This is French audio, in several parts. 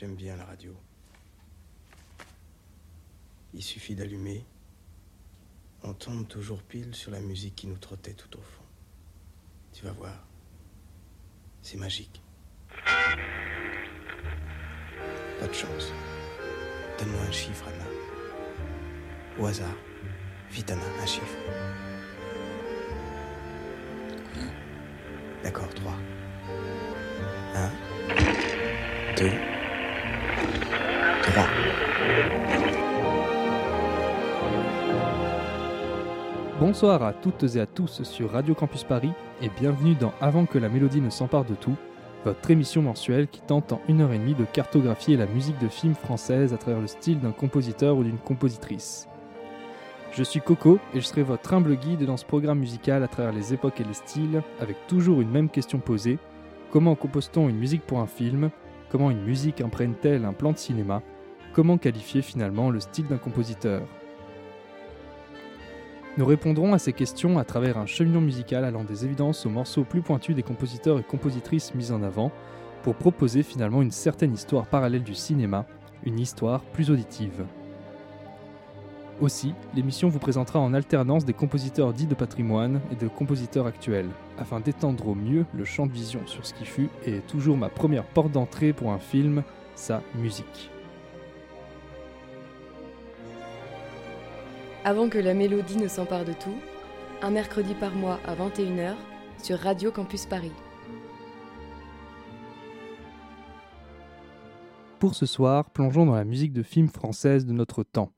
J'aime bien la radio. Il suffit d'allumer. On tombe toujours pile sur la musique qui nous trottait tout au fond. Tu vas voir. C'est magique. Pas de chance. Donne-moi un chiffre, Anna. Au hasard. Vite, Anna, un chiffre. D'accord, 3. 1, 2, Bonsoir à toutes et à tous sur Radio Campus Paris et bienvenue dans Avant que la mélodie ne s'empare de tout, votre émission mensuelle qui tente en une heure et demie de cartographier la musique de films française à travers le style d'un compositeur ou d'une compositrice. Je suis Coco et je serai votre humble guide dans ce programme musical à travers les époques et les styles, avec toujours une même question posée. Comment compose-t-on une musique pour un film? Comment une musique imprègne-t-elle un plan de cinéma? Comment qualifier finalement le style d'un compositeur nous répondrons à ces questions à travers un cheminement musical allant des évidences aux morceaux plus pointus des compositeurs et compositrices mis en avant, pour proposer finalement une certaine histoire parallèle du cinéma, une histoire plus auditive. Aussi, l'émission vous présentera en alternance des compositeurs dits de patrimoine et de compositeurs actuels, afin d'étendre au mieux le champ de vision sur ce qui fut et est toujours ma première porte d'entrée pour un film, sa musique. Avant que la mélodie ne s'empare de tout, un mercredi par mois à 21h sur Radio Campus Paris. Pour ce soir, plongeons dans la musique de films française de notre temps.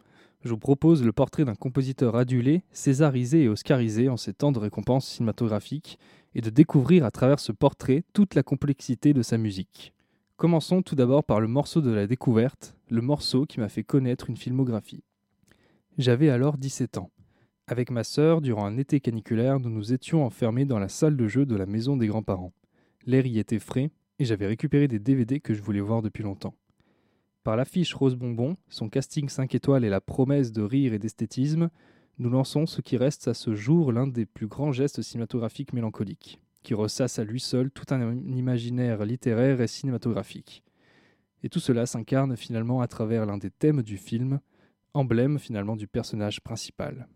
Je vous propose le portrait d'un compositeur adulé, césarisé et oscarisé en ces temps de récompenses cinématographiques, et de découvrir à travers ce portrait toute la complexité de sa musique. Commençons tout d'abord par le morceau de la découverte, le morceau qui m'a fait connaître une filmographie. J'avais alors 17 ans. Avec ma sœur, durant un été caniculaire, nous nous étions enfermés dans la salle de jeu de la maison des grands-parents. L'air y était frais, et j'avais récupéré des DVD que je voulais voir depuis longtemps. Par l'affiche Rose Bonbon, son casting 5 étoiles et la promesse de rire et d'esthétisme, nous lançons ce qui reste à ce jour l'un des plus grands gestes cinématographiques mélancoliques, qui ressasse à lui seul tout un imaginaire littéraire et cinématographique. Et tout cela s'incarne finalement à travers l'un des thèmes du film, emblème finalement du personnage principal.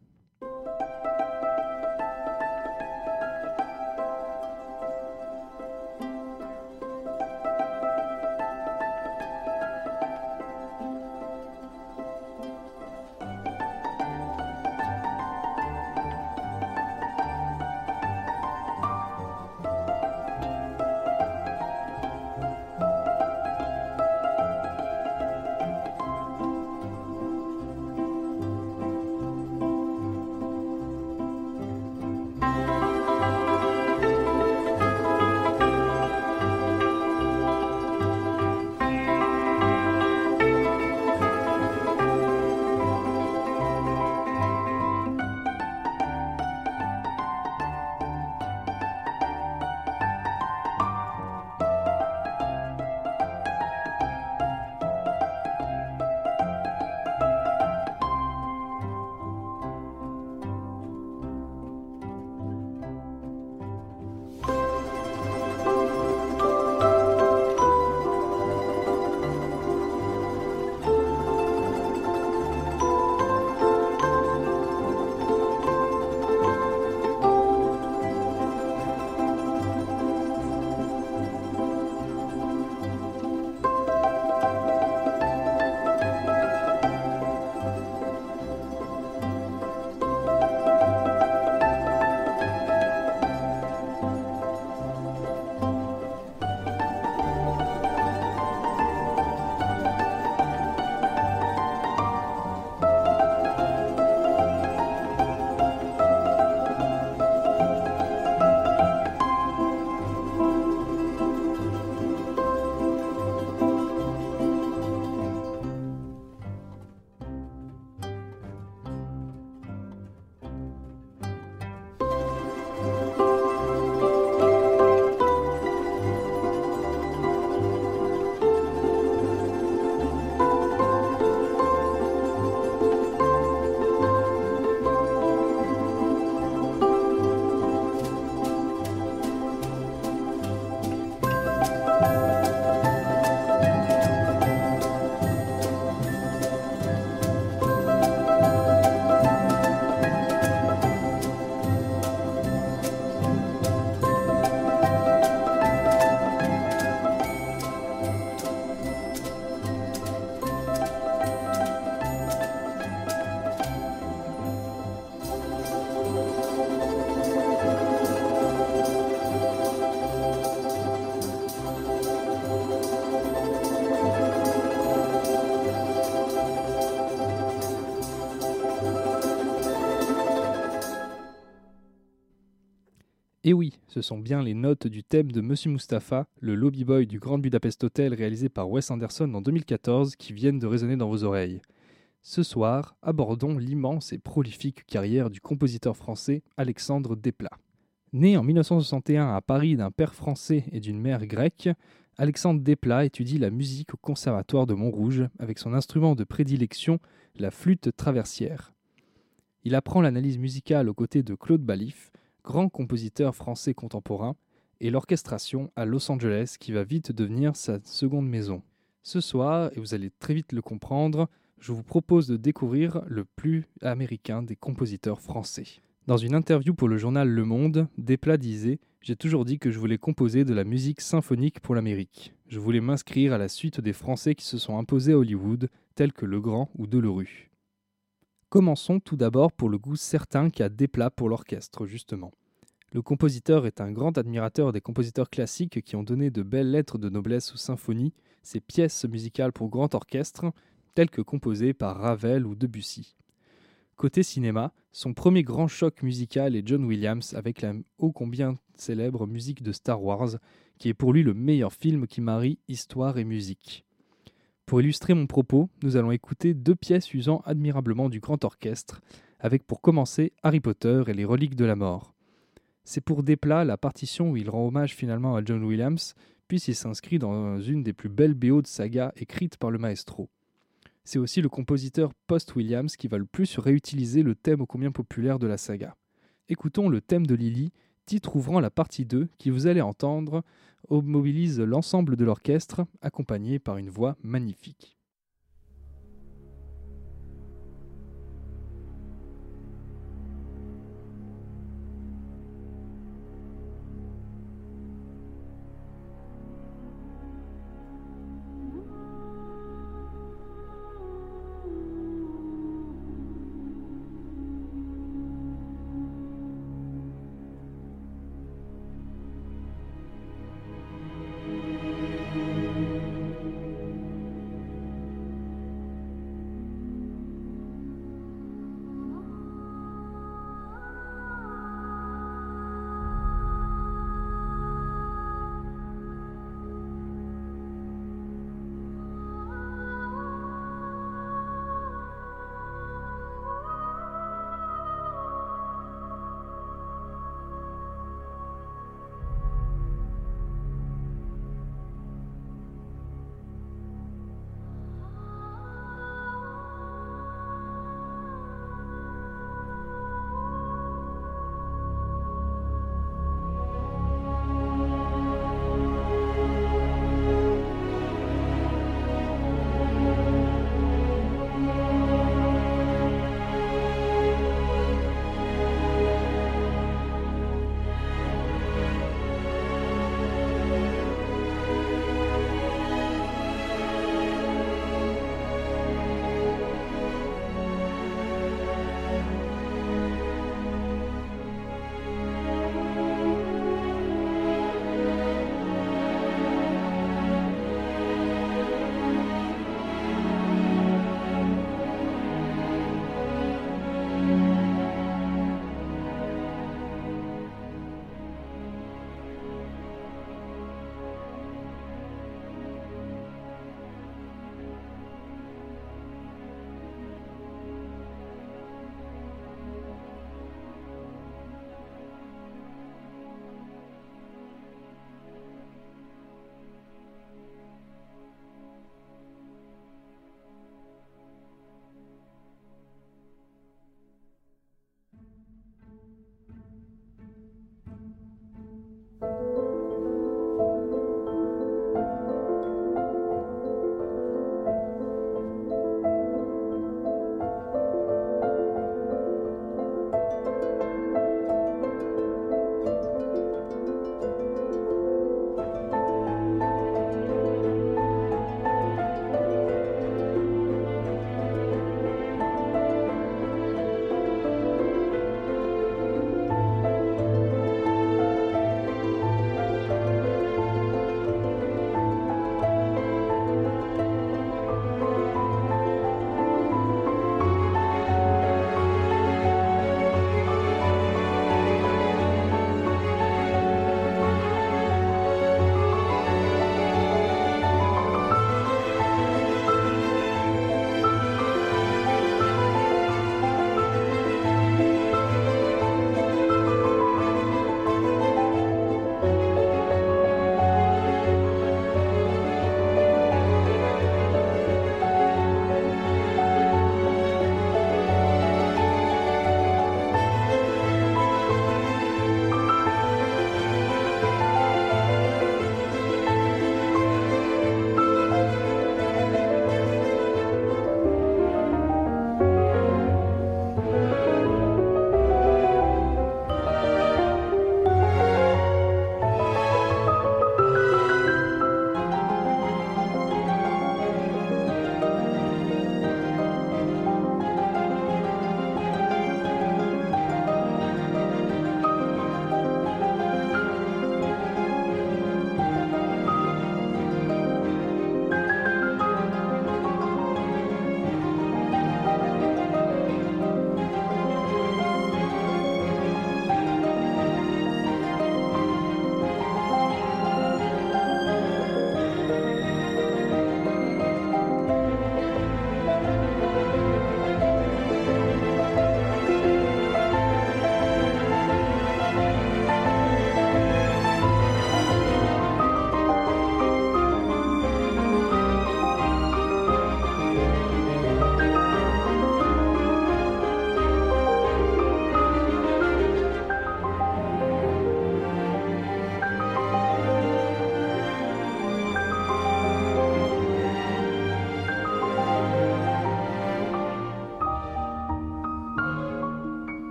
Et oui, ce sont bien les notes du thème de Monsieur Mustapha, le lobby boy du Grand Budapest Hotel réalisé par Wes Anderson en 2014, qui viennent de résonner dans vos oreilles. Ce soir, abordons l'immense et prolifique carrière du compositeur français Alexandre Desplat. Né en 1961 à Paris d'un père français et d'une mère grecque, Alexandre Desplat étudie la musique au Conservatoire de Montrouge avec son instrument de prédilection, la flûte traversière. Il apprend l'analyse musicale aux côtés de Claude Balif, grand compositeur français contemporain, et l'orchestration à Los Angeles qui va vite devenir sa seconde maison. Ce soir, et vous allez très vite le comprendre, je vous propose de découvrir le plus américain des compositeurs français. Dans une interview pour le journal Le Monde, Desplat disait J'ai toujours dit que je voulais composer de la musique symphonique pour l'Amérique. Je voulais m'inscrire à la suite des Français qui se sont imposés à Hollywood, tels que Legrand ou Delerue. Commençons tout d'abord pour le goût certain qu'a Desplat pour l'orchestre, justement. Le compositeur est un grand admirateur des compositeurs classiques qui ont donné de belles lettres de noblesse aux symphonies, ces pièces musicales pour grand orchestre, telles que composées par Ravel ou Debussy. Côté cinéma, son premier grand choc musical est John Williams avec la ô combien célèbre musique de Star Wars, qui est pour lui le meilleur film qui marie histoire et musique. Pour illustrer mon propos, nous allons écouter deux pièces usant admirablement du grand orchestre, avec pour commencer Harry Potter et les reliques de la mort. C'est pour Desplat la partition où il rend hommage finalement à John Williams, puisqu'il s'inscrit dans une des plus belles BO de saga écrites par le maestro. C'est aussi le compositeur post-Williams qui va le plus réutiliser le thème ô combien populaire de la saga. Écoutons le thème de Lily, titre ouvrant la partie 2 qui vous allez entendre mobilise l'ensemble de l'orchestre accompagné par une voix magnifique.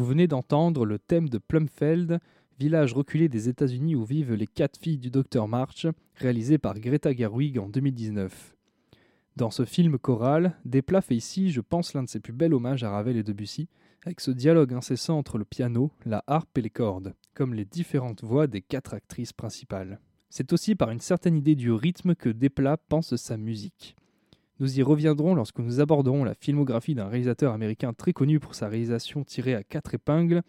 Vous venez d'entendre le thème de Plumfeld, village reculé des États-Unis où vivent les quatre filles du docteur March, réalisé par Greta Gerwig en 2019. Dans ce film choral, Desplat fait ici, je pense, l'un de ses plus bels hommages à Ravel et Debussy, avec ce dialogue incessant entre le piano, la harpe et les cordes, comme les différentes voix des quatre actrices principales. C'est aussi par une certaine idée du rythme que Desplat pense sa musique. Nous y reviendrons lorsque nous aborderons la filmographie d'un réalisateur américain très connu pour sa réalisation tirée à quatre épingles,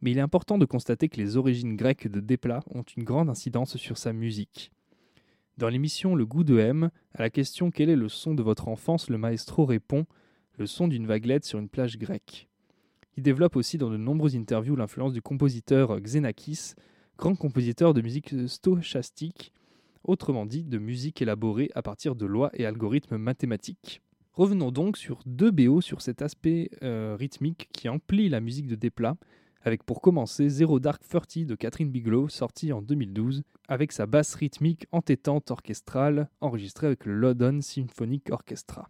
mais il est important de constater que les origines grecques de Desplat ont une grande incidence sur sa musique. Dans l'émission Le goût de M, à la question Quel est le son de votre enfance? le maestro répond Le son d'une vaguelette sur une plage grecque. Il développe aussi dans de nombreuses interviews l'influence du compositeur Xenakis, grand compositeur de musique stochastique, autrement dit de musique élaborée à partir de lois et algorithmes mathématiques. Revenons donc sur deux BO sur cet aspect euh, rythmique qui emplit la musique de Desplat, avec pour commencer Zero Dark Thirty de Catherine Bigelow, sorti en 2012, avec sa basse rythmique entêtante orchestrale, enregistrée avec le London Symphonic Orchestra.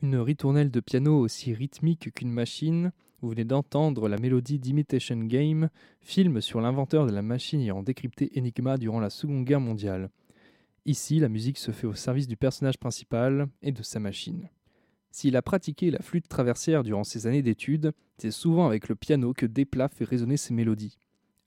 Une ritournelle de piano aussi rythmique qu'une machine, vous venez d'entendre la mélodie d'Imitation Game, film sur l'inventeur de la machine ayant décrypté Enigma durant la Seconde Guerre mondiale. Ici, la musique se fait au service du personnage principal et de sa machine. S'il a pratiqué la flûte traversière durant ses années d'études, c'est souvent avec le piano que Desplat fait résonner ses mélodies.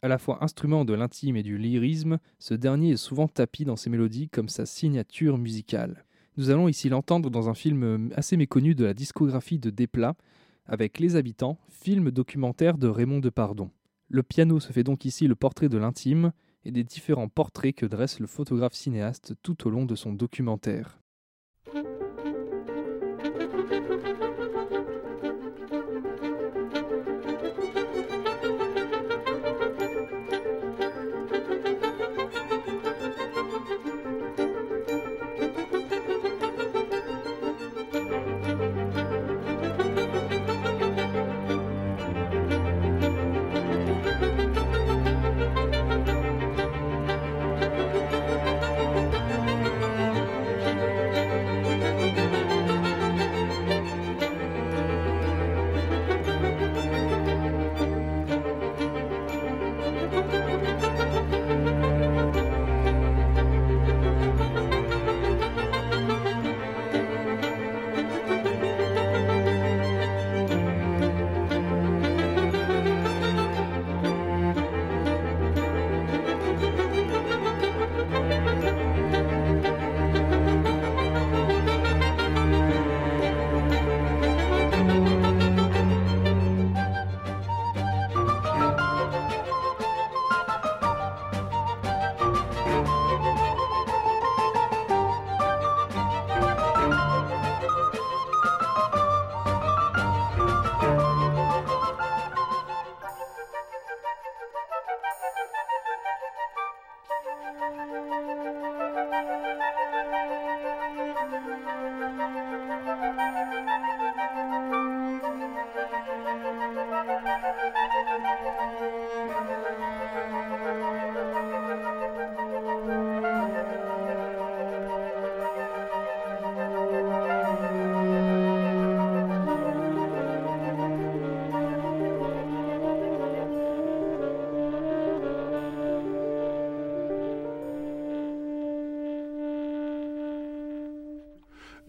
À la fois instrument de l'intime et du lyrisme, ce dernier est souvent tapi dans ses mélodies comme sa signature musicale. Nous allons ici l'entendre dans un film assez méconnu de la discographie de Desplat, avec Les Habitants, film documentaire de Raymond Depardon. Le piano se fait donc ici le portrait de l'intime et des différents portraits que dresse le photographe cinéaste tout au long de son documentaire.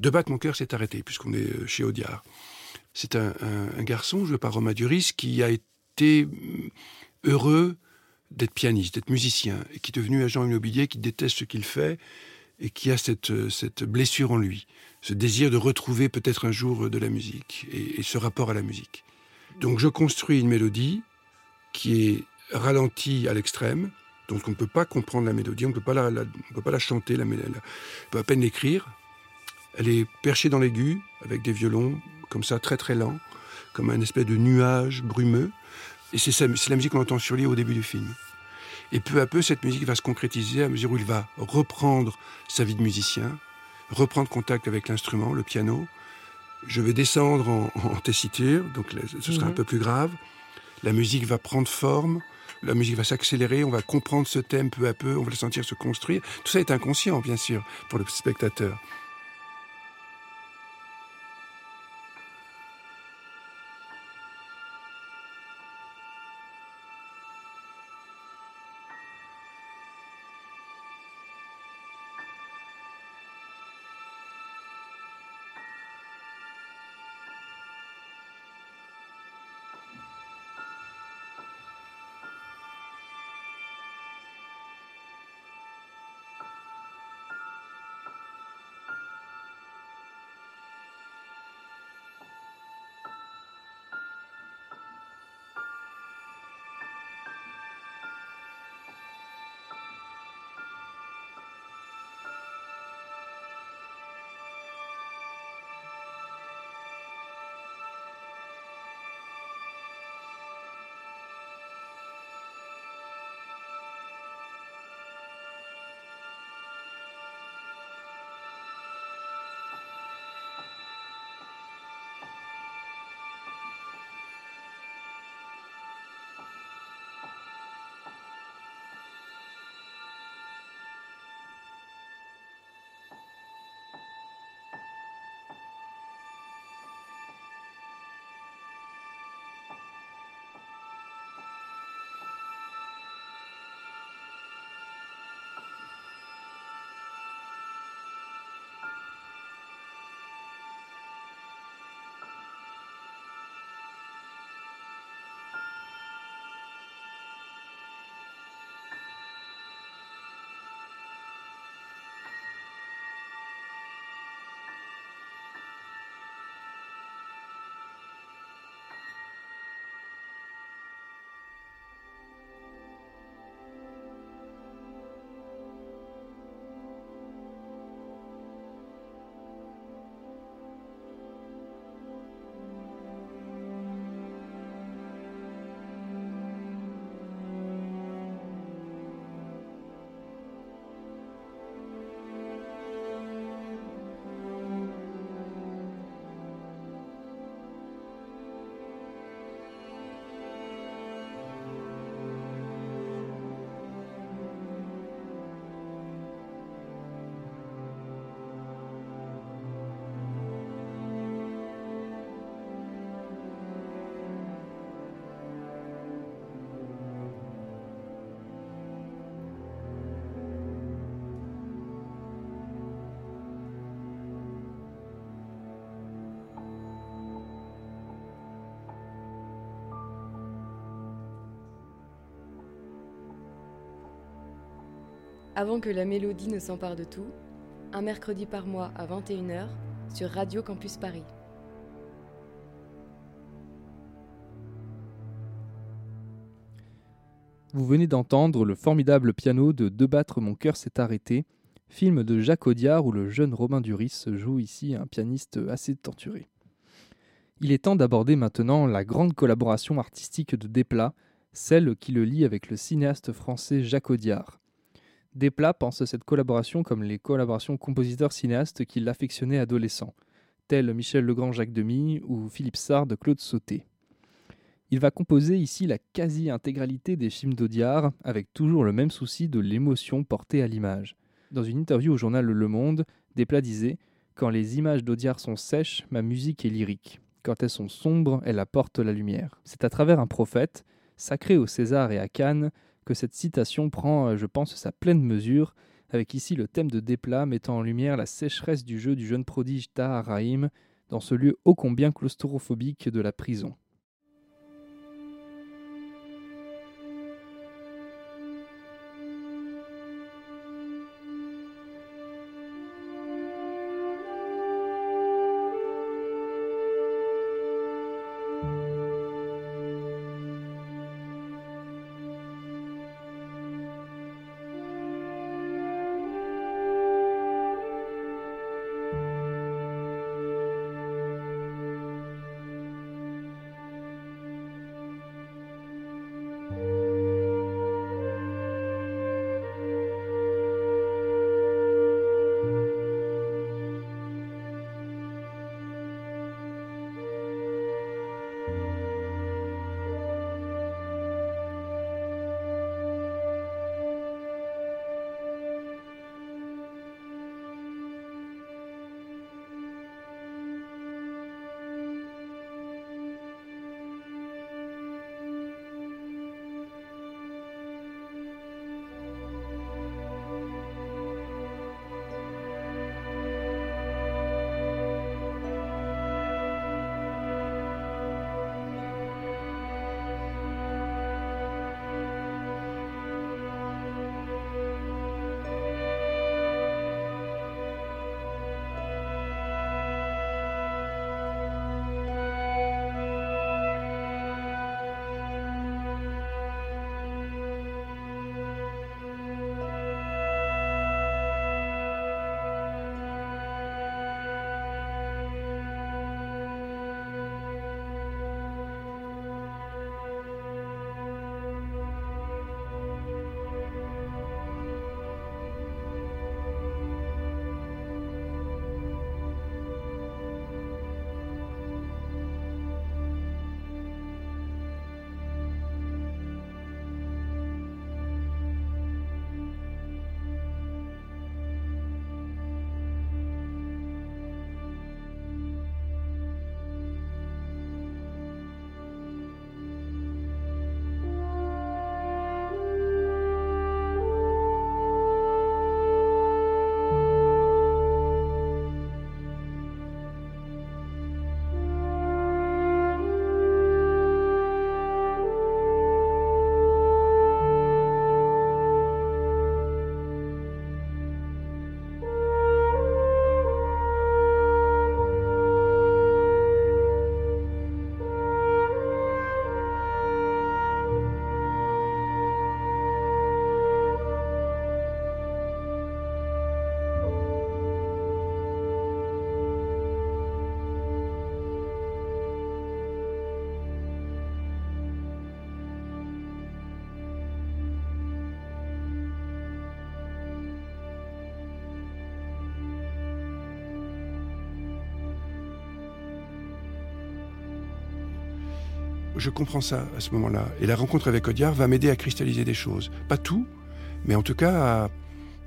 De battre mon cœur s'est arrêté, puisqu'on est euh, chez Audiard. C'est un, garçon joué par Romain Duris qui a été mm, heureux d'être pianiste, d'être musicien, et qui est devenu agent immobilier, qui déteste ce qu'il fait, et qui a cette, euh, blessure en lui, ce désir de retrouver peut-être un jour de la musique, et, ce rapport à la musique. Donc je construis une mélodie qui est ralentie à l'extrême, donc on ne peut pas comprendre la mélodie, on ne peut pas la, chanter, la, on peut à peine l'écrire, elle est perchée dans l'aigu, avec des violons, comme ça, très très lents, comme un espèce de nuage brumeux. Et c'est la musique qu'on entend sur lui au début du film. Et peu à peu, cette musique va se concrétiser à mesure où il va reprendre sa vie de musicien, reprendre contact avec l'instrument, le piano. Je vais descendre en, tessiture, donc ce sera un mhm. peu plus grave. La musique va prendre forme, la musique va s'accélérer, on va comprendre ce thème peu à peu, on va le sentir se construire. Tout ça est inconscient, bien sûr, pour le spectateur. Avant que la mélodie ne s'empare de tout, un mercredi par mois à 21h sur Radio Campus Paris. Vous venez d'entendre le formidable piano de De battre mon cœur s'est arrêté, film de Jacques Audiard où le jeune Romain Duris joue ici un pianiste assez torturé. Il est temps d'aborder maintenant la grande collaboration artistique de Desplat, celle qui le lie avec le cinéaste français Jacques Audiard. Desplat pense cette collaboration comme les collaborations compositeurs-cinéastes qui l'affectionnaient adolescent, tels Michel Legrand-Jacques Demy ou Philippe Sarr de Claude Sauté. Il va composer ici la quasi-intégralité des films d'Audiard, avec toujours le même souci de l'émotion portée à l'image. Dans une interview au journal Le Monde, Desplat disait Quand les images d'Audiard sont sèches, ma musique est lyrique. Quand elles sont sombres, elles apportent la lumière. C'est à travers un prophète, sacré au César et à Cannes, que cette citation prend, euh, je pense, sa pleine mesure, avec ici le thème de Desplat mettant en lumière la sécheresse du jeu du jeune prodige Tahar Rahim dans ce lieu ô combien claustrophobique de la prison. Je comprends ça à ce moment-là. Et la rencontre avec Audiard va m'aider à cristalliser des choses. Pas tout, mais en tout cas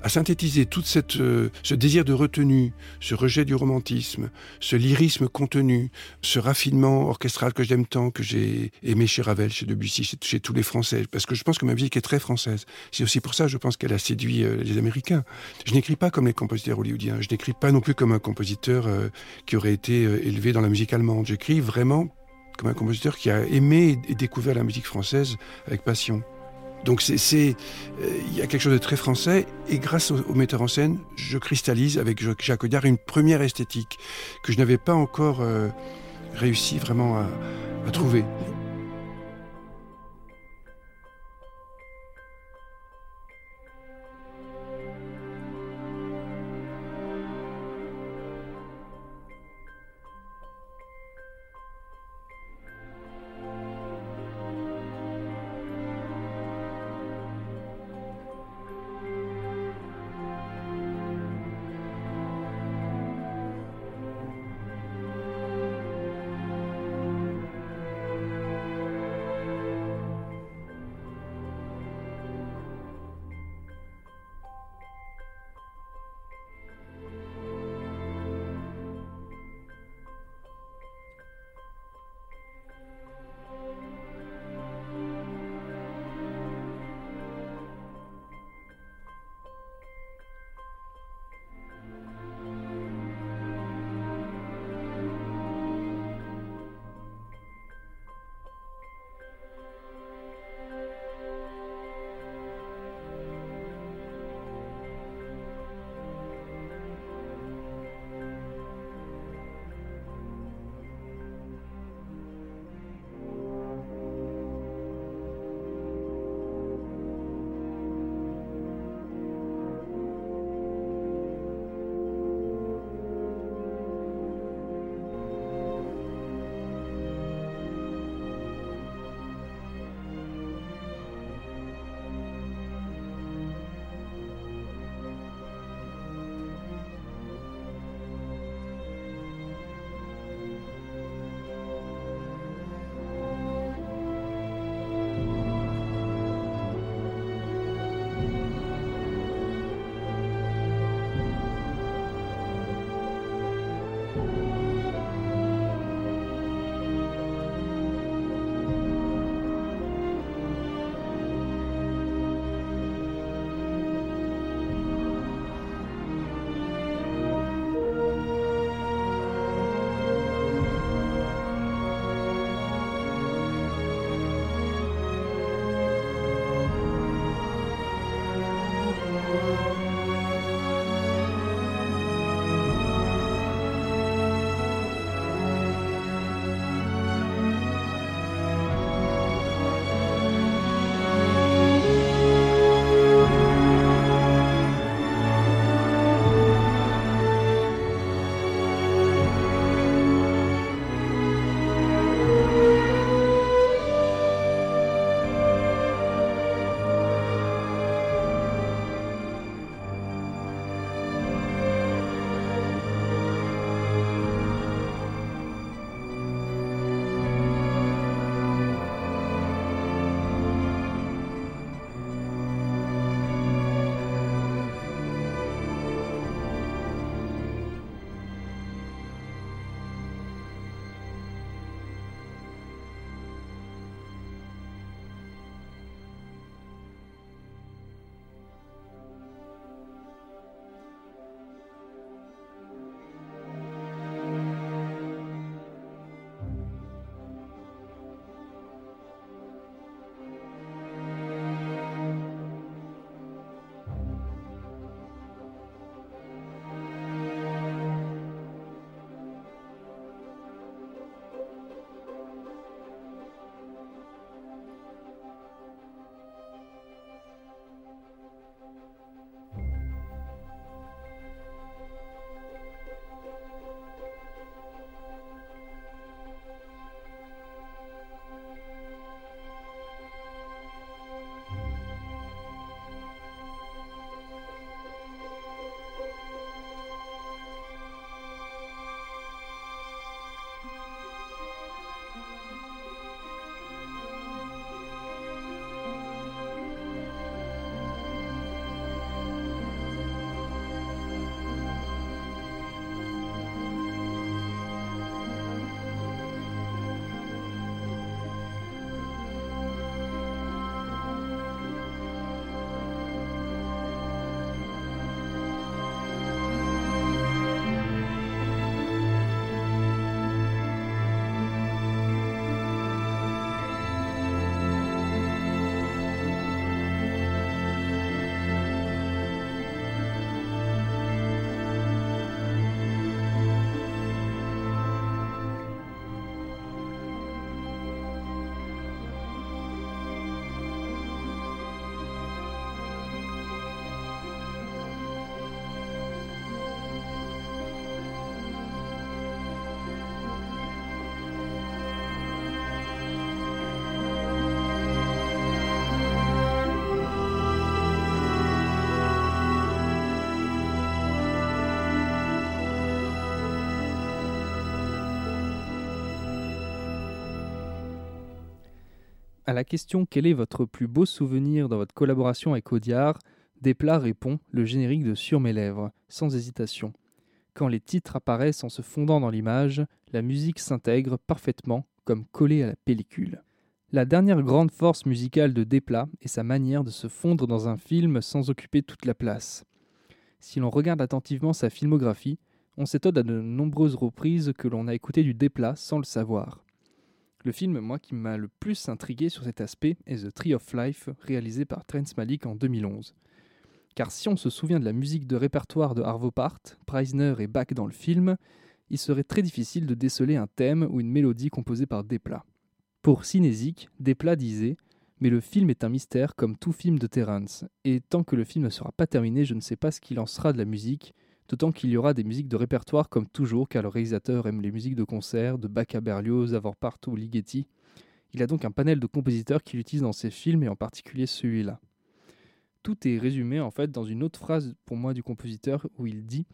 à, synthétiser tout euh, ce désir de retenue, ce rejet du romantisme, ce lyrisme contenu, ce raffinement orchestral que j'aime tant, que j'ai aimé chez Ravel, chez Debussy, chez, tous les Français. Parce que je pense que ma musique est très française. C'est aussi pour ça, je pense qu'elle a séduit euh, les Américains. Je n'écris pas comme les compositeurs hollywoodiens. Je n'écris pas non plus comme un compositeur euh, qui aurait été élevé dans la musique allemande. J'écris vraiment comme un compositeur qui a aimé et découvert la musique française avec passion. Donc c'est, euh, il y a quelque chose de très français et grâce au, metteur en scène, je cristallise avec Jacques Audiard une première esthétique que je n'avais pas encore euh, réussi vraiment à trouver. À la question quel est votre plus beau souvenir dans votre collaboration avec Audiard, Desplat répond le générique de Sur mes lèvres, sans hésitation. Quand les titres apparaissent en se fondant dans l'image, la musique s'intègre parfaitement comme collée à la pellicule. La dernière grande force musicale de Desplat est sa manière de se fondre dans un film sans occuper toute la place. Si l'on regarde attentivement sa filmographie, on s'étonne à de nombreuses reprises que l'on a écouté du Desplat sans le savoir. Le film, moi, qui m'a le plus intrigué sur cet aspect est The Tree of Life, réalisé par Trent Malik en 2011. Car si on se souvient de la musique de répertoire de Arvo Part, Preisner et Bach dans le film, il serait très difficile de déceler un thème ou une mélodie composée par Desplat. Pour Cinésique, Desplat disait Mais le film est un mystère comme tout film de Terrence, et tant que le film ne sera pas terminé, je ne sais pas ce qu'il en sera de la musique, d'autant qu'il y aura des musiques de répertoire comme toujours, car le réalisateur aime les musiques de concert, de Bach à Berlioz, ou Ligeti. Il a donc un panel de compositeurs qu'il utilise dans ses films, et en particulier celui-là. Tout est résumé en fait dans une autre phrase pour moi du compositeur où il dit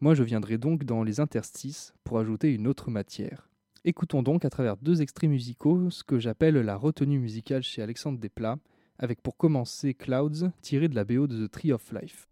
Moi je viendrai donc dans les interstices pour ajouter une autre matière. Écoutons donc à travers deux extraits musicaux ce que j'appelle la retenue musicale chez Alexandre Desplat, avec pour commencer Clouds tiré de la BO de The Tree of Life.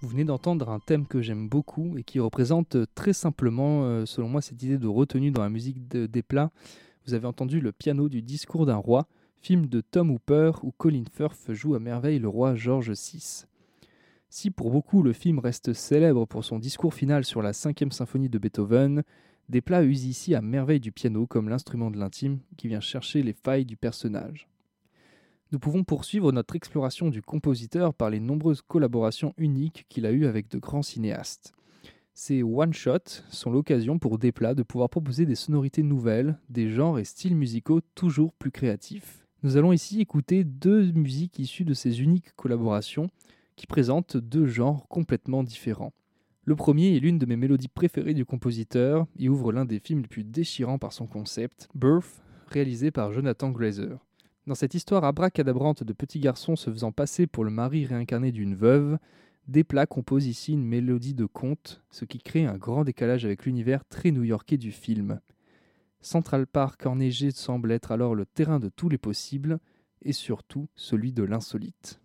Vous venez d'entendre un thème que j'aime beaucoup et qui représente très simplement, euh, selon moi, cette idée de retenue dans la musique des plats. Vous avez entendu le piano du discours d'un roi, film de Tom Hooper où Colin Firth joue à merveille le roi George VI. Si pour beaucoup le film reste célèbre pour son discours final sur la cinquième symphonie de Beethoven, Desplat use ici à merveille du piano comme l'instrument de l'intime qui vient chercher les failles du personnage. Nous pouvons poursuivre notre exploration du compositeur par les nombreuses collaborations uniques qu'il a eues avec de grands cinéastes. Ces one-shots sont l'occasion pour Desplat de pouvoir proposer des sonorités nouvelles, des genres et styles musicaux toujours plus créatifs. Nous allons ici écouter deux musiques issues de ces uniques collaborations qui présentent deux genres complètement différents. Le premier est l'une de mes mélodies préférées du compositeur et ouvre l'un des films les plus déchirants par son concept, Birth, réalisé par Jonathan Glazer. Dans cette histoire abracadabrante de petit garçon se faisant passer pour le mari réincarné d'une veuve, Desplat compose ici une mélodie de conte, ce qui crée un grand décalage avec l'univers très new-yorkais du film. Central Park enneigé semble être alors le terrain de tous les possibles, et surtout celui de l'insolite.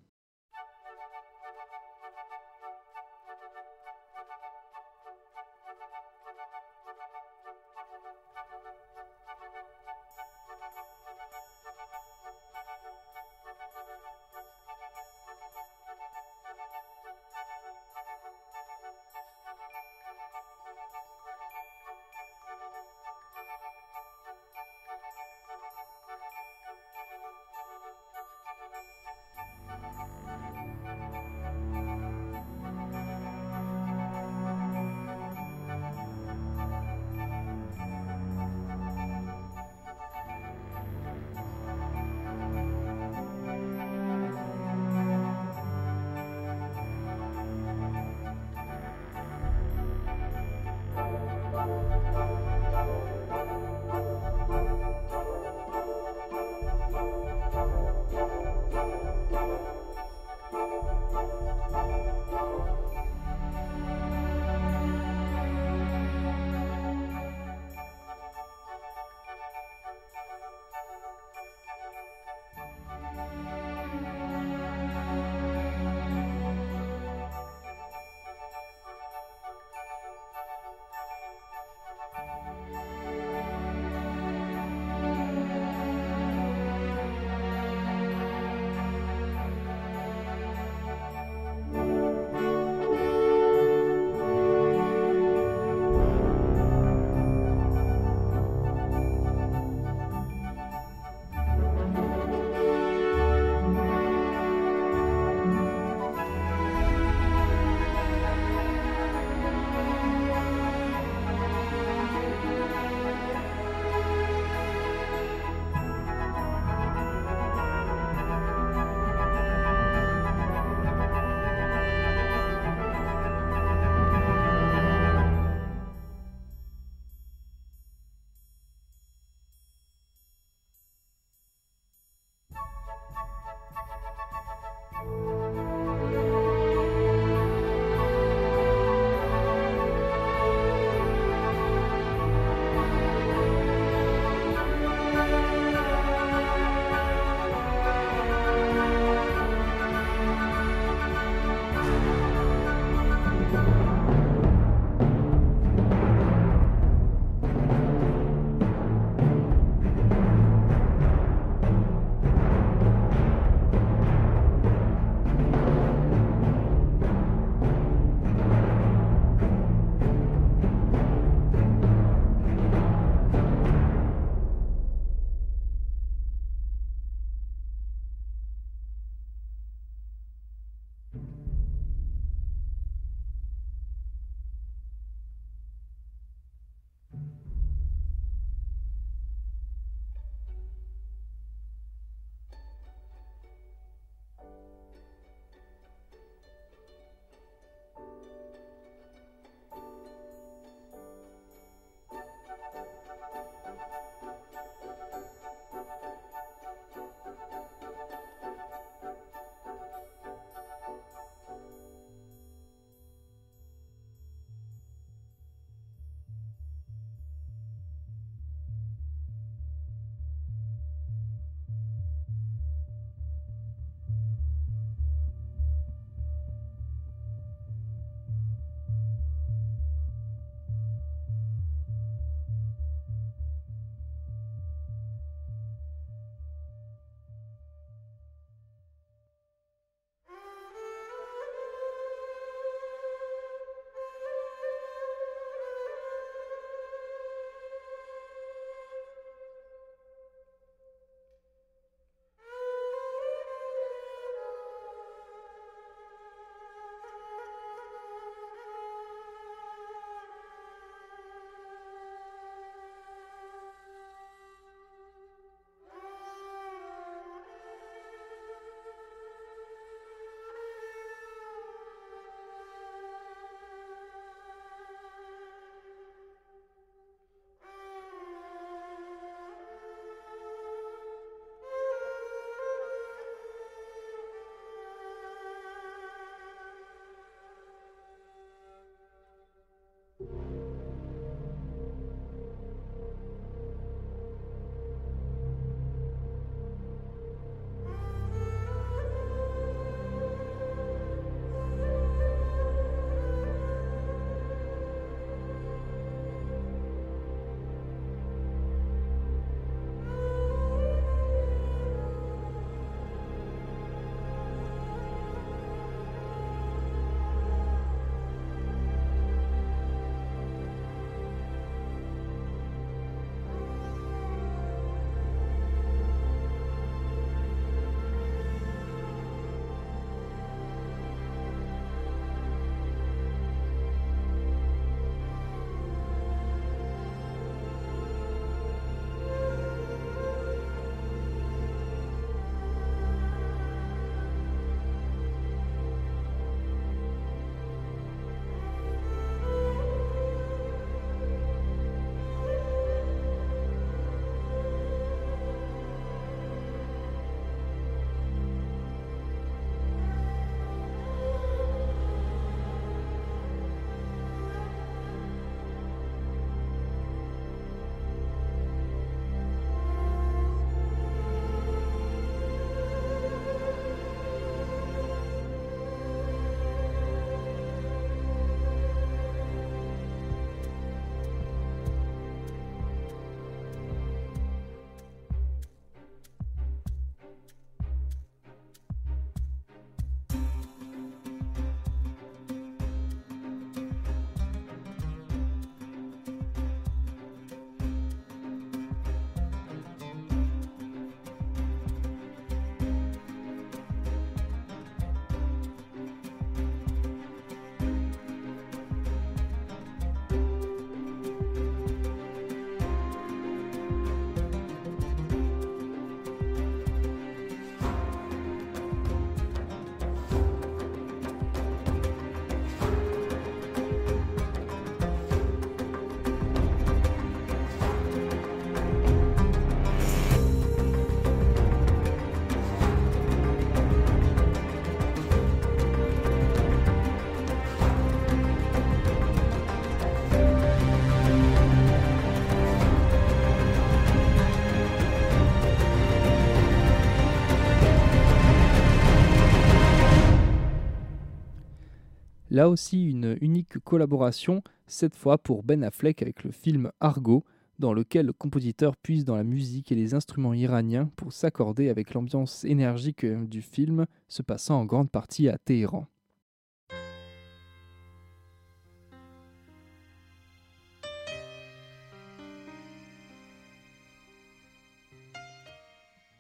Là aussi, une unique collaboration, cette fois pour Ben Affleck avec le film Argo, dans lequel le compositeur puise dans la musique et les instruments iraniens pour s'accorder avec l'ambiance énergique du film, se passant en grande partie à Téhéran.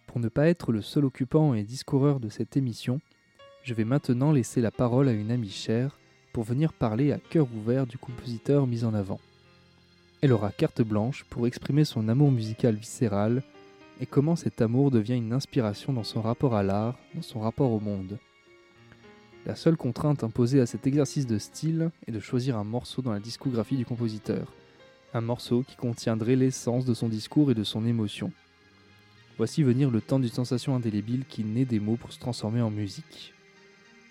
Pour ne pas être le seul occupant et discoureur de cette émission, je vais maintenant laisser la parole à une amie chère pour venir parler à cœur ouvert du compositeur mis en avant. Elle aura carte blanche pour exprimer son amour musical viscéral et comment cet amour devient une inspiration dans son rapport à l'art, dans son rapport au monde. La seule contrainte imposée à cet exercice de style est de choisir un morceau dans la discographie du compositeur, un morceau qui contiendrait l'essence de son discours et de son émotion. Voici venir le temps d'une sensation indélébile qui naît des mots pour se transformer en musique.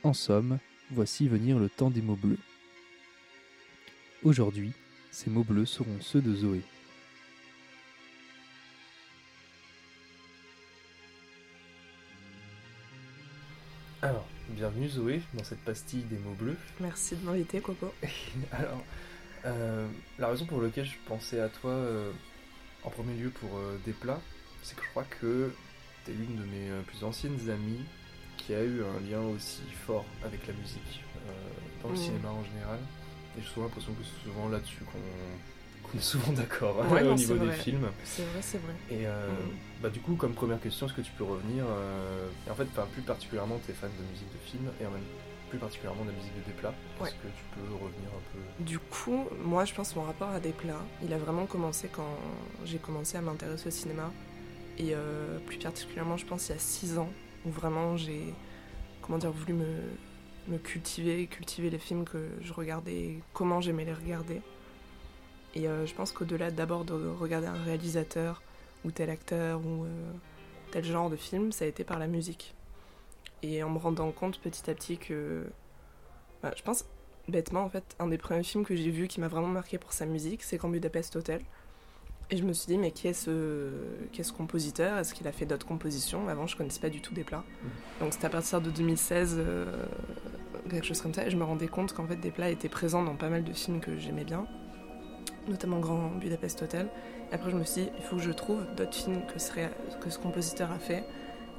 En somme, voici venir le temps des mots bleus. Aujourd'hui, ces mots bleus seront ceux de Zoé. Alors, bienvenue Zoé dans cette pastille des mots bleus. Merci de m'inviter, Coco. Alors, euh, la raison pour laquelle je pensais à toi euh, en premier lieu pour euh, des plats, c'est que je crois que tu es l'une de mes plus anciennes amies qui a eu un lien aussi fort avec la musique, euh, dans le Mhm. cinéma en général. Et j'ai souvent l'impression que c'est souvent là-dessus qu'on est souvent d'accord hein, au niveau des vrai. films. C'est vrai, c'est vrai. Et euh, Mhm. bah, du coup, comme première question, est-ce que tu peux revenir euh, En fait, enfin, plus particulièrement, tu es fan de musique de film et en même plus particulièrement de la musique de Desplat. Est-ce Ouais. que tu peux revenir un peu? Du coup, moi, je pense que mon rapport à des plats, il a vraiment commencé quand j'ai commencé à m'intéresser au cinéma. Et euh, plus particulièrement, je pense, il y a 6 ans, où vraiment j'ai, comment dire, voulu me, cultiver, cultiver les films que je regardais, comment j'aimais les regarder. Et euh, je pense qu'au-delà d'abord de regarder un réalisateur, ou tel acteur, ou euh, tel genre de film, ça a été par la musique. Et en me rendant compte petit à petit que. bah, je pense bêtement, en fait, un des premiers films que j'ai vu qui m'a vraiment marqué pour sa musique, c'est Grand Budapest Hotel. Et je me suis dit, mais qui est ce, qui est ce compositeur? Est-ce qu'il a fait d'autres compositions? Avant, je connaissais pas du tout des plats. Donc, c'était à partir de 2016, euh, quelque chose comme ça, et je me rendais compte qu'en fait, des plats étaient présents dans pas mal de films que j'aimais bien, notamment Grand Budapest Hotel. Et après, je me suis dit, il faut que je trouve d'autres films que ce, ré- que ce compositeur a fait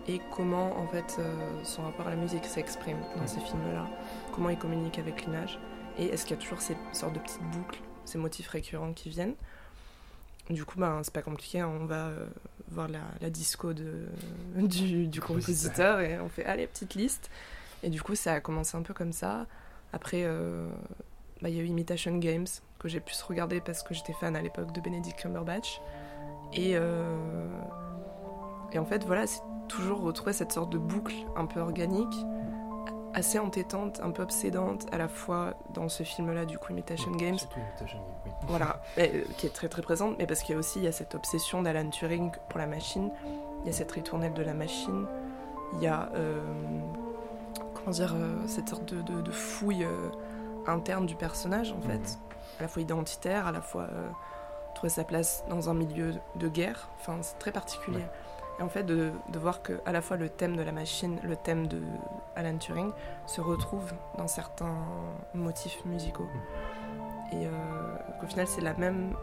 et comment, en fait, euh, son rapport à la musique s'exprime dans ces films-là. Comment il communique avec l'image. Et est-ce qu'il y a toujours ces sortes de petites boucles, ces motifs récurrents qui viennent? Du coup, ben, c'est pas compliqué, hein, on va euh, voir la, la disco de, du, du compositeur et on fait allez, petite liste. Et du coup, ça a commencé un peu comme ça. Après, euh, bah, il y a eu Imitation Games que j'ai pu regarder parce que j'étais fan à l'époque de Benedict Cumberbatch. Et, euh, et en fait, voilà, c'est toujours retrouver cette sorte de boucle un peu organique assez entêtante, un peu obsédante à la fois dans ce film-là, du coup, Imitation Games, Imitation Games, oui. voilà, euh, qui est très très présente, mais parce qu'il y a aussi il y a cette obsession d'Alan Turing pour la machine, il y a cette ritournelle de la machine, il y a euh, comment dire euh, cette sorte de, de- de fouille euh, interne du personnage en fait, Mhm. à la fois identitaire, à la fois trouver sa place dans un milieu de guerre, enfin c'est très particulier. Ouais. Et en fait, de, de voir que à la fois le thème de la machine, le thème de Alan Turing se retrouve dans certains motifs musicaux. Et euh, qu'au final, c'est la même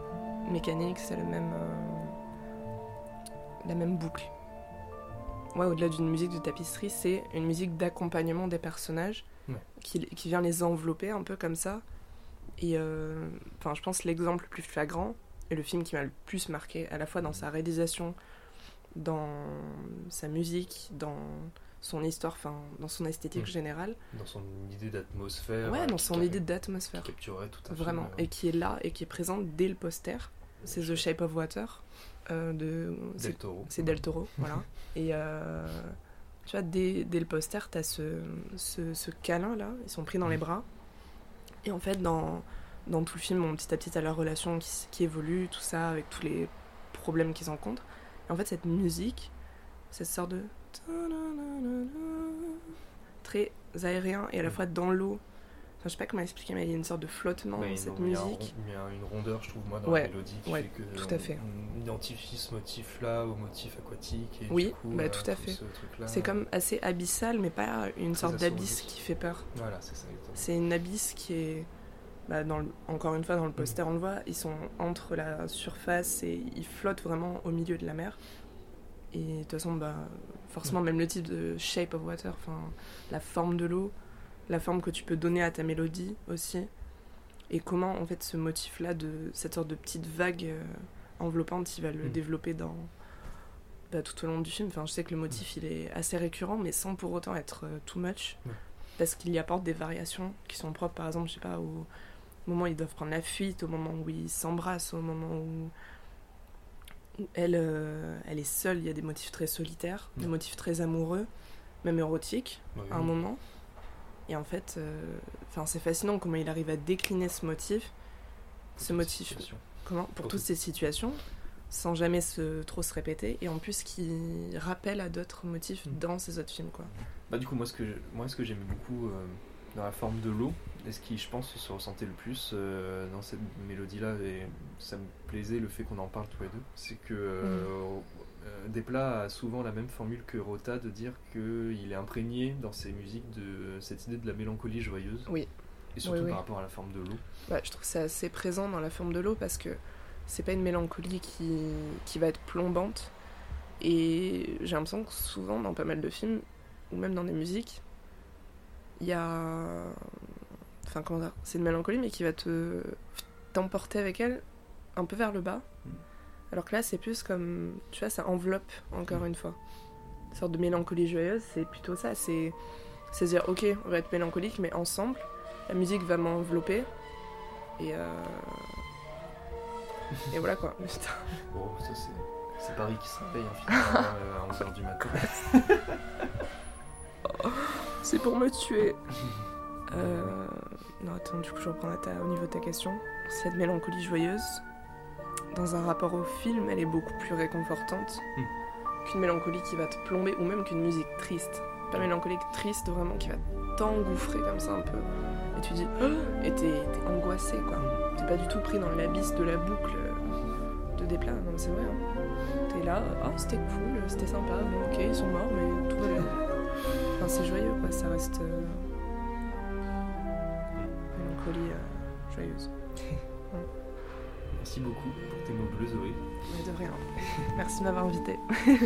mécanique, c'est le même, euh, la même boucle. Ouais, au-delà d'une musique de tapisserie, c'est une musique d'accompagnement des personnages Ouais. qui, qui vient les envelopper un peu comme ça. Et euh, enfin, je pense l'exemple le plus flagrant et le film qui m'a le plus marqué, à la fois dans sa réalisation, dans sa musique, dans son histoire, enfin dans son esthétique Mm. générale. Dans son idée d'atmosphère. Ouais, euh, dans son idée d'atmosphère. Qui capturerait tout un Vraiment. film, Et qui est là et qui est présente dès le poster. C'est The Shape of Water euh, de. Del Toro. C'est Del Toro, voilà. Et euh, tu vois, dès, dès le poster, t'as ce, ce, ce câlin là, ils sont pris dans les bras. Et en fait, dans, dans tout le film, on, petit à petit, t'as leur relation qui, qui évolue, tout ça, avec tous les problèmes qu'ils rencontrent. En fait, cette musique, cette sorte de. très aérien et à la fois dans l'eau, je sais pas comment expliquer, mais il y a une sorte de flottement Bah, dans cette musique. Il y a une rondeur, je trouve, moi, dans Ouais, la mélodie qui ouais, fait que tout à fait. on, identifie ce motif-là au motif aquatique. Et Oui, du coup, bah, euh, tout à fait. ce C'est comme assez abyssal, mais pas une sorte d'abysse qui fait peur. Voilà, c'est ça. C'est une abysse qui est. bah, dans le- encore une fois, dans le poster, on le voit, ils sont entre la surface et ils flottent vraiment au milieu de la mer. Et de toute façon, bah, forcément, même le type de shape of water, enfin, la forme de l'eau, la forme que tu peux donner à ta mélodie aussi. Et comment, en fait, ce motif-là, de cette sorte de petite vague euh, enveloppante, il va le Mm. développer dans. bah, tout au long du film. Enfin, je sais que le motif, il est assez récurrent, mais sans pour autant être euh, too much. Parce qu'il y apporte des variations qui sont propres, par exemple, je sais pas, au moment où ils doivent prendre la fuite, au moment où ils s'embrassent, au moment où, où elle, euh, elle est seule, il y a des motifs très solitaires, des motifs très amoureux, même érotiques, à un moment. Et en fait, euh, c'est fascinant comment il arrive à décliner ce motif, Pour ce motif, comment, pour Pour toutes tout. ces situations, sans jamais se, trop se répéter, et en plus qui rappelle à d'autres motifs Mm. dans ces autres films, quoi. Bah, du coup, moi, ce que, moi, ce que j'aimais beaucoup euh, dans la forme de l'eau, et ce qui, je pense, se ressentait le plus euh, dans cette mélodie-là, et ça me plaisait le fait qu'on en parle tous les deux, c'est que euh, euh, Desplat a souvent la même formule que Rota de dire qu'il est imprégné dans ses musiques de cette idée de la mélancolie joyeuse. Oui. Et surtout Oui, oui. par rapport à la forme de l'eau. Ouais, je trouve c'est assez présent dans la forme de l'eau parce que c'est pas une mélancolie qui, qui va être plombante. Et j'ai l'impression que souvent, dans pas mal de films, ou même dans des musiques, il y a. Enfin, comment dire C'est une mélancolie, mais qui va te t'emporter avec elle un peu vers le bas. Mm. Alors que là, c'est plus comme. Tu vois, ça enveloppe, encore Mm. une fois. Une sorte de mélancolie joyeuse, c'est plutôt ça. C'est c'est dire, ok, on va être mélancolique, mais ensemble. La musique va m'envelopper. Et, euh... et voilà quoi. Putain. Bon, ça c'est. C'est Paris qui se réveille hein, finalement, euh, à 11h du matin. C'est pour me tuer. Euh... Non, attends, du coup, je reprends à ta- au niveau de ta question. Cette mélancolie joyeuse, dans un rapport au film, elle est beaucoup plus réconfortante Hmm. qu'une mélancolie qui va te plomber, ou même qu'une musique triste. Pas mélancolique, triste, vraiment, qui va t'engouffrer comme ça un peu. Et tu dis, Oh et t'es angoissé quoi. T'es pas du tout pris dans l'abysse de la boucle de Desplat. Non, mais c'est vrai. Hein. T'es là, oh, c'était cool, c'était sympa, bon, ok, ils sont morts, mais tout va bien. Enfin, c'est joyeux, quoi, ça reste. euh, Mélancolie euh, joyeuse. Merci beaucoup pour tes mots bleus, Zoé. De rien. Merci de m'avoir invité.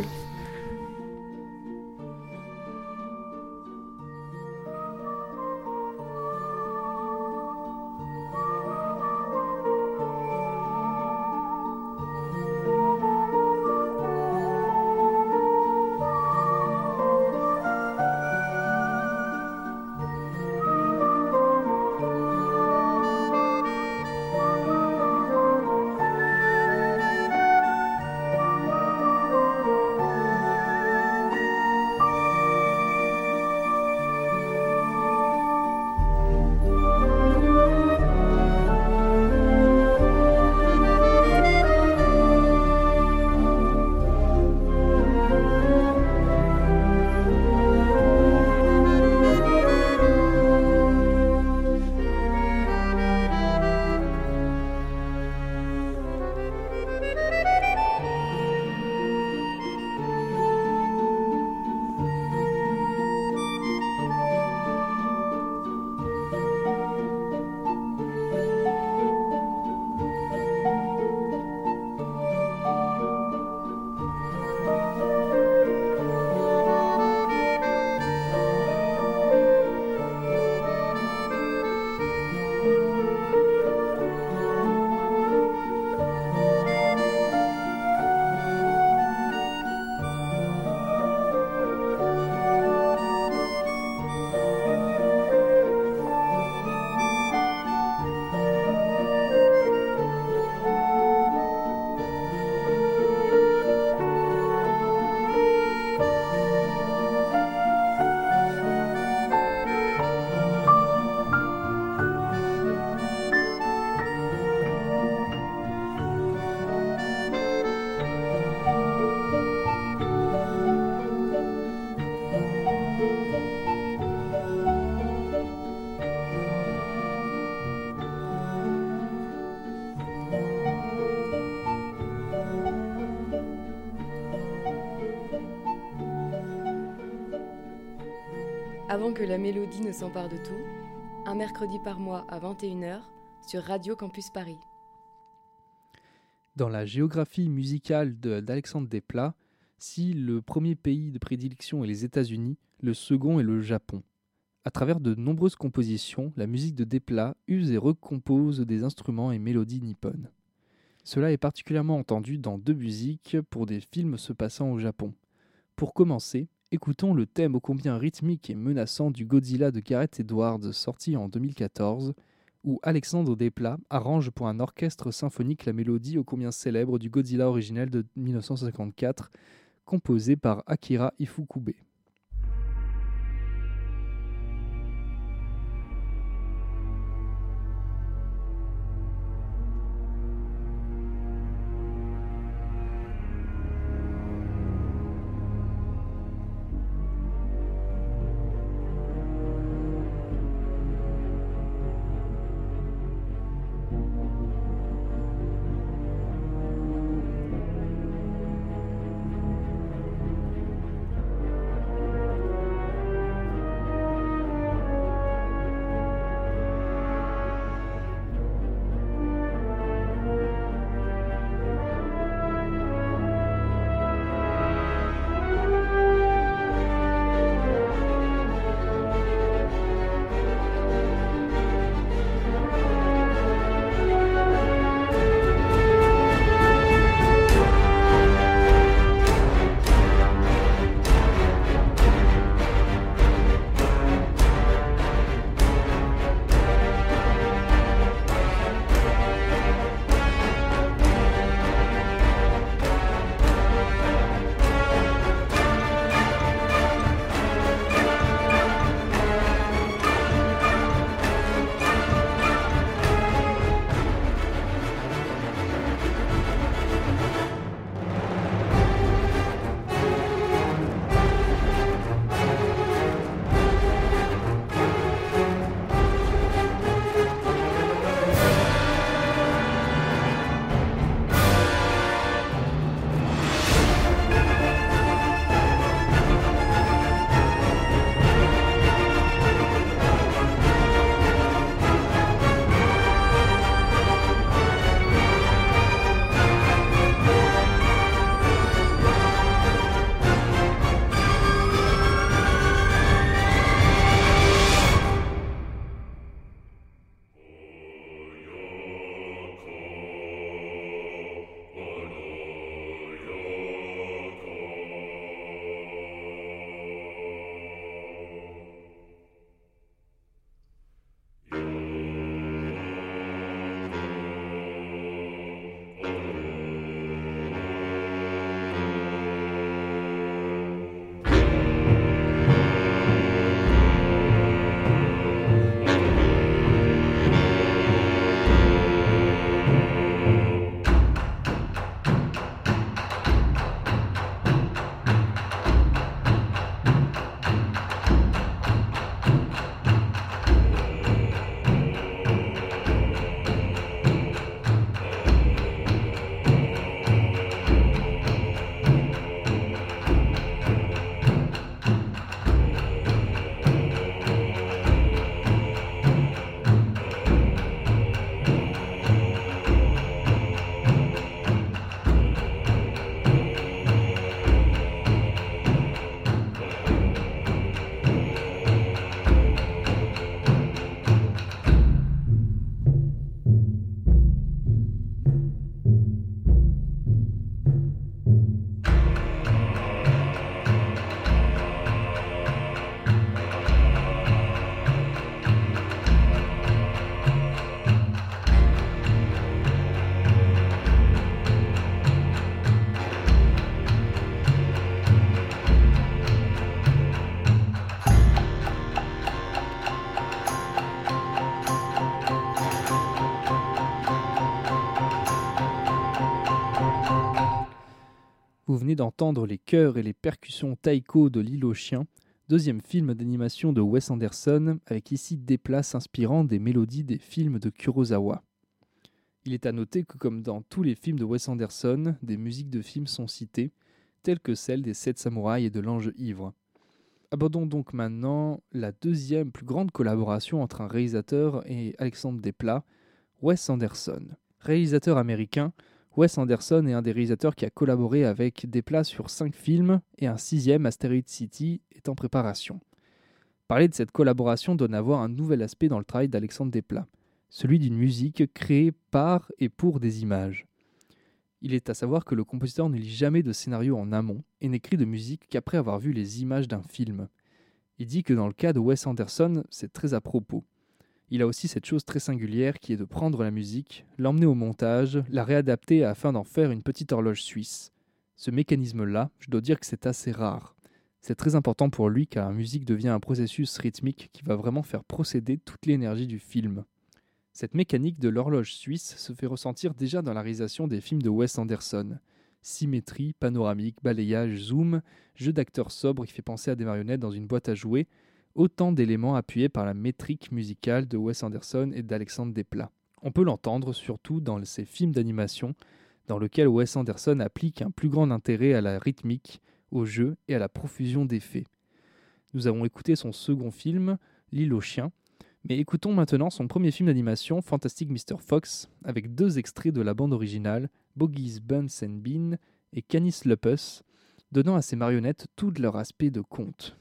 que la mélodie ne s'empare de tout, un mercredi par mois à 21h sur Radio Campus Paris. Dans la géographie musicale d'Alexandre Desplat, si le premier pays de prédilection est les États-Unis, le second est le Japon. À travers de nombreuses compositions, la musique de Desplat use et recompose des instruments et mélodies nippones. Cela est particulièrement entendu dans deux musiques pour des films se passant au Japon. Pour commencer, écoutons le thème ô combien rythmique et menaçant du Godzilla de Gareth Edwards sorti en 2014, où Alexandre Desplat arrange pour un orchestre symphonique la mélodie ô combien célèbre du Godzilla originel de 1954, composée par Akira Ifukube. D'entendre les chœurs et les percussions taiko de l'île aux chiens, deuxième film d'animation de Wes Anderson, avec ici des places inspirant des mélodies des films de Kurosawa. Il est à noter que comme dans tous les films de Wes Anderson, des musiques de films sont citées, telles que celles des Sept Samouraïs et de l'Ange Ivre. Abordons donc maintenant la deuxième plus grande collaboration entre un réalisateur et Alexandre Desplat, Wes Anderson. Réalisateur américain, Wes Anderson est un des réalisateurs qui a collaboré avec Desplat sur cinq films et un sixième, Asteroid City, est en préparation. Parler de cette collaboration donne à voir un nouvel aspect dans le travail d'Alexandre Desplat, celui d'une musique créée par et pour des images. Il est à savoir que le compositeur ne lit jamais de scénario en amont et n'écrit de musique qu'après avoir vu les images d'un film. Il dit que dans le cas de Wes Anderson, c'est très à propos. Il a aussi cette chose très singulière qui est de prendre la musique, l'emmener au montage, la réadapter afin d'en faire une petite horloge suisse. Ce mécanisme-là, je dois dire que c'est assez rare. C'est très important pour lui car la musique devient un processus rythmique qui va vraiment faire procéder toute l'énergie du film. Cette mécanique de l'horloge suisse se fait ressentir déjà dans la réalisation des films de Wes Anderson. Symétrie, panoramique, balayage, zoom, jeu d'acteurs sobre qui fait penser à des marionnettes dans une boîte à jouer, autant d'éléments appuyés par la métrique musicale de Wes Anderson et d'Alexandre Desplat. On peut l'entendre surtout dans ses films d'animation, dans lesquels Wes Anderson applique un plus grand intérêt à la rythmique, au jeu et à la profusion d'effets. Nous avons écouté son second film, L'île aux chiens, mais écoutons maintenant son premier film d'animation, Fantastic Mr. Fox, avec deux extraits de la bande originale, Bogies, Buns and Bean et Canis Lupus, donnant à ces marionnettes tout leur aspect de conte.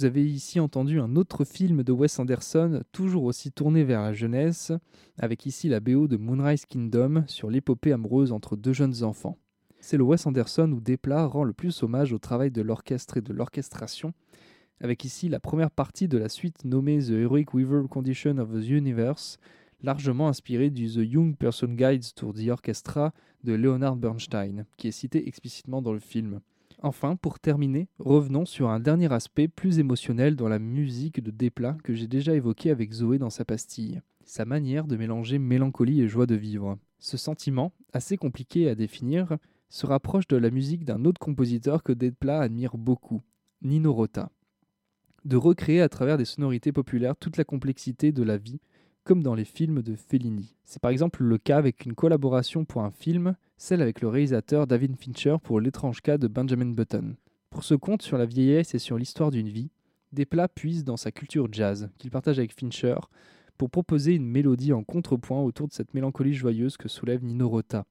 Vous avez ici entendu un autre film de Wes Anderson, toujours aussi tourné vers la jeunesse, avec ici la BO de Moonrise Kingdom sur l'épopée amoureuse entre deux jeunes enfants. C'est le Wes Anderson où Desplat rend le plus hommage au travail de l'orchestre et de l'orchestration, avec ici la première partie de la suite nommée The Heroic Weaver Condition of the Universe, largement inspirée du The Young Person Guides to the Orchestra de Leonard Bernstein, qui est cité explicitement dans le film. Enfin, pour terminer, revenons sur un dernier aspect plus émotionnel dans la musique de Desplat que j'ai déjà évoqué avec Zoé dans sa pastille, sa manière de mélanger mélancolie et joie de vivre. Ce sentiment, assez compliqué à définir, se rapproche de la musique d'un autre compositeur que Desplat admire beaucoup, Nino Rota. De recréer à travers des sonorités populaires toute la complexité de la vie, comme dans les films de Fellini. C'est par exemple le cas avec une collaboration pour un film, celle avec le réalisateur David Fincher pour L'étrange cas de Benjamin Button. Pour ce conte sur la vieillesse et sur l'histoire d'une vie, Desplat puise dans sa culture jazz, qu'il partage avec Fincher, pour proposer une mélodie en contrepoint autour de cette mélancolie joyeuse que soulève Nino Rota,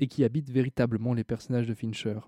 et qui habite véritablement les personnages de Fincher.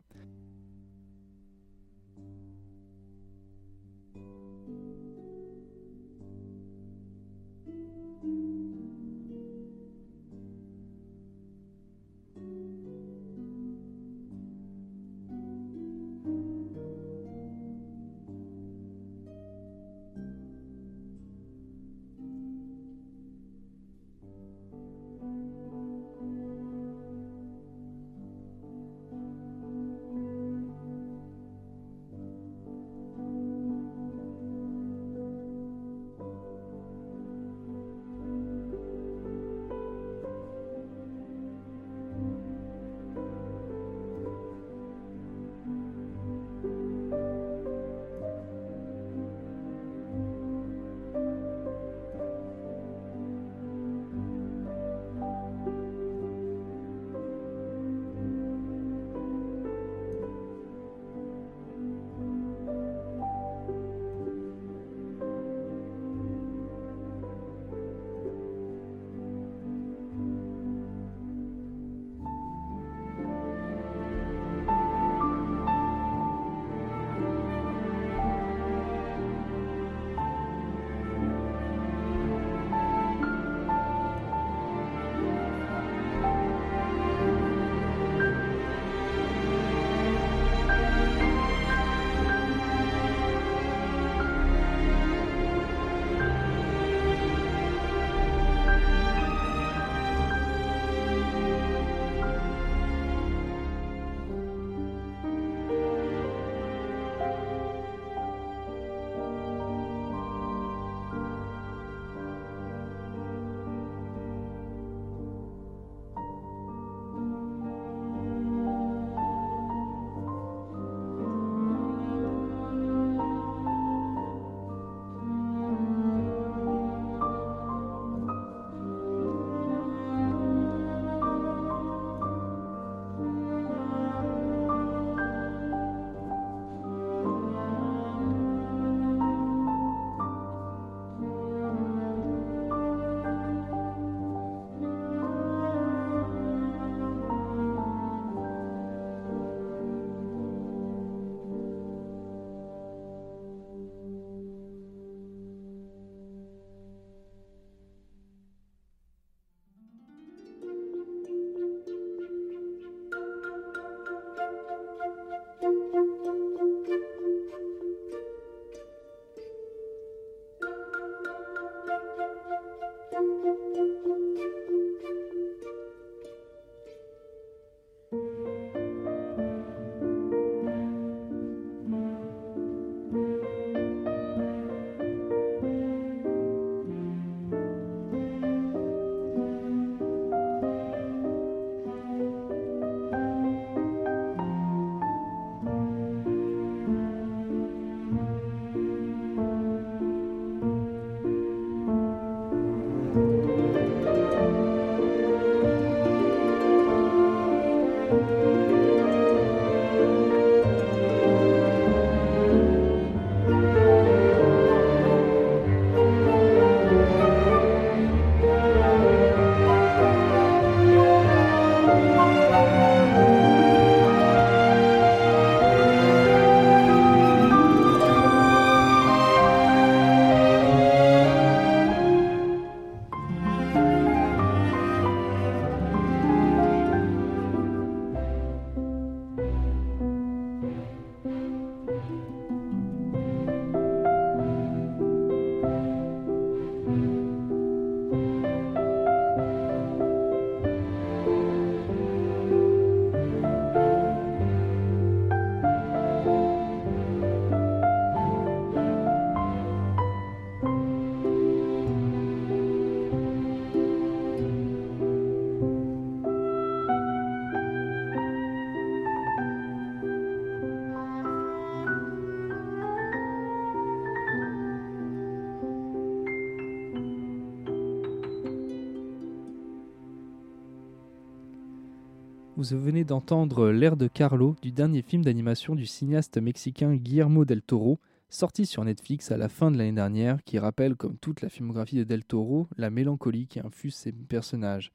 Venez d'entendre L'air de Carlo du dernier film d'animation du cinéaste mexicain Guillermo del Toro, sorti sur Netflix à la fin de l'année dernière, qui rappelle, comme toute la filmographie de Del Toro, la mélancolie qui infuse ses personnages,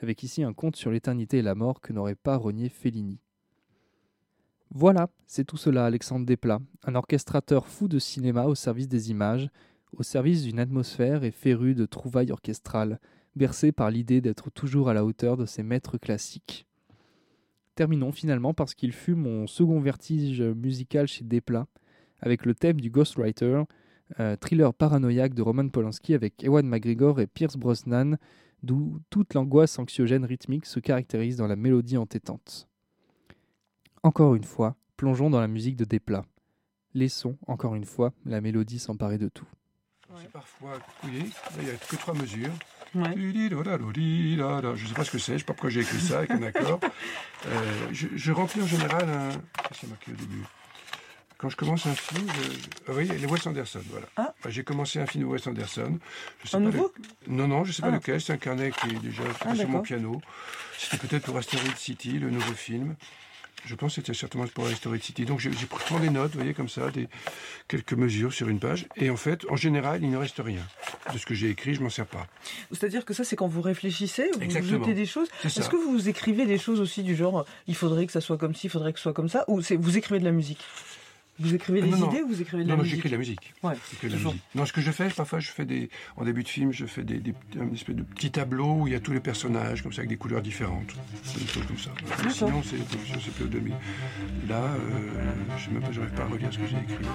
avec ici un conte sur l'éternité et la mort que n'aurait pas renié Fellini. Voilà, c'est tout cela, Alexandre Desplat, un orchestrateur fou de cinéma au service des images, au service d'une atmosphère et féru de trouvailles orchestrales, bercé par l'idée d'être toujours à la hauteur de ses maîtres classiques. Terminons finalement parce qu'il fut mon second vertige musical chez Desplat, avec le thème du Ghostwriter, euh, thriller paranoïaque de Roman Polanski avec Ewan McGregor et Pierce Brosnan, d'où toute l'angoisse anxiogène rythmique se caractérise dans la mélodie entêtante. Encore une fois, plongeons dans la musique de Desplat. Laissons, encore une fois, la mélodie s'emparer de tout. Il n'y a que trois mesures. Ouais. Je ne sais pas ce que c'est, je ne sais pas pourquoi j'ai écrit ça avec un accord. Euh, je, je remplis en général un. C'est marqué au début. Quand je commence un film, je... ah oui, les Wes Anderson, voilà. Ah. J'ai commencé un film de Wes Anderson. Je sais Un pas nouveau le- Non, non, je ne sais pas Ah. lequel. C'est un carnet qui est déjà Ah, sur mon piano. C'était peut-être pour Asteroid City, le nouveau film. Je pense que c'était certainement pour Asteroid City. Donc j'ai pris des notes, vous voyez, comme ça, des, quelques mesures sur une page. Et en fait, en général, il ne reste rien. De ce que j'ai écrit, je m'en sers pas. C'est-à-dire que ça, c'est quand vous réfléchissez, vous Exactement. jetez des choses. Est-ce que vous écrivez des choses aussi du genre, euh, il faudrait que ça soit comme ci, il faudrait que ce soit comme ça, ou vous écrivez de la musique? Vous écrivez Ah, des non, non. idées ou vous écrivez de Non, la non, musique j'écris de la musique. Ouais, J'écris de la musique. Non, ce que je fais, parfois, je fais des, en début de film, je fais des, des, un espèce de petits tableaux où il y a tous les personnages, comme ça, avec des couleurs différentes. Des choses comme ça. Mais Sinon, c'est, plus, 2000. Là, euh, je sais même pas, j'arrive pas à relire ce que j'ai écrit.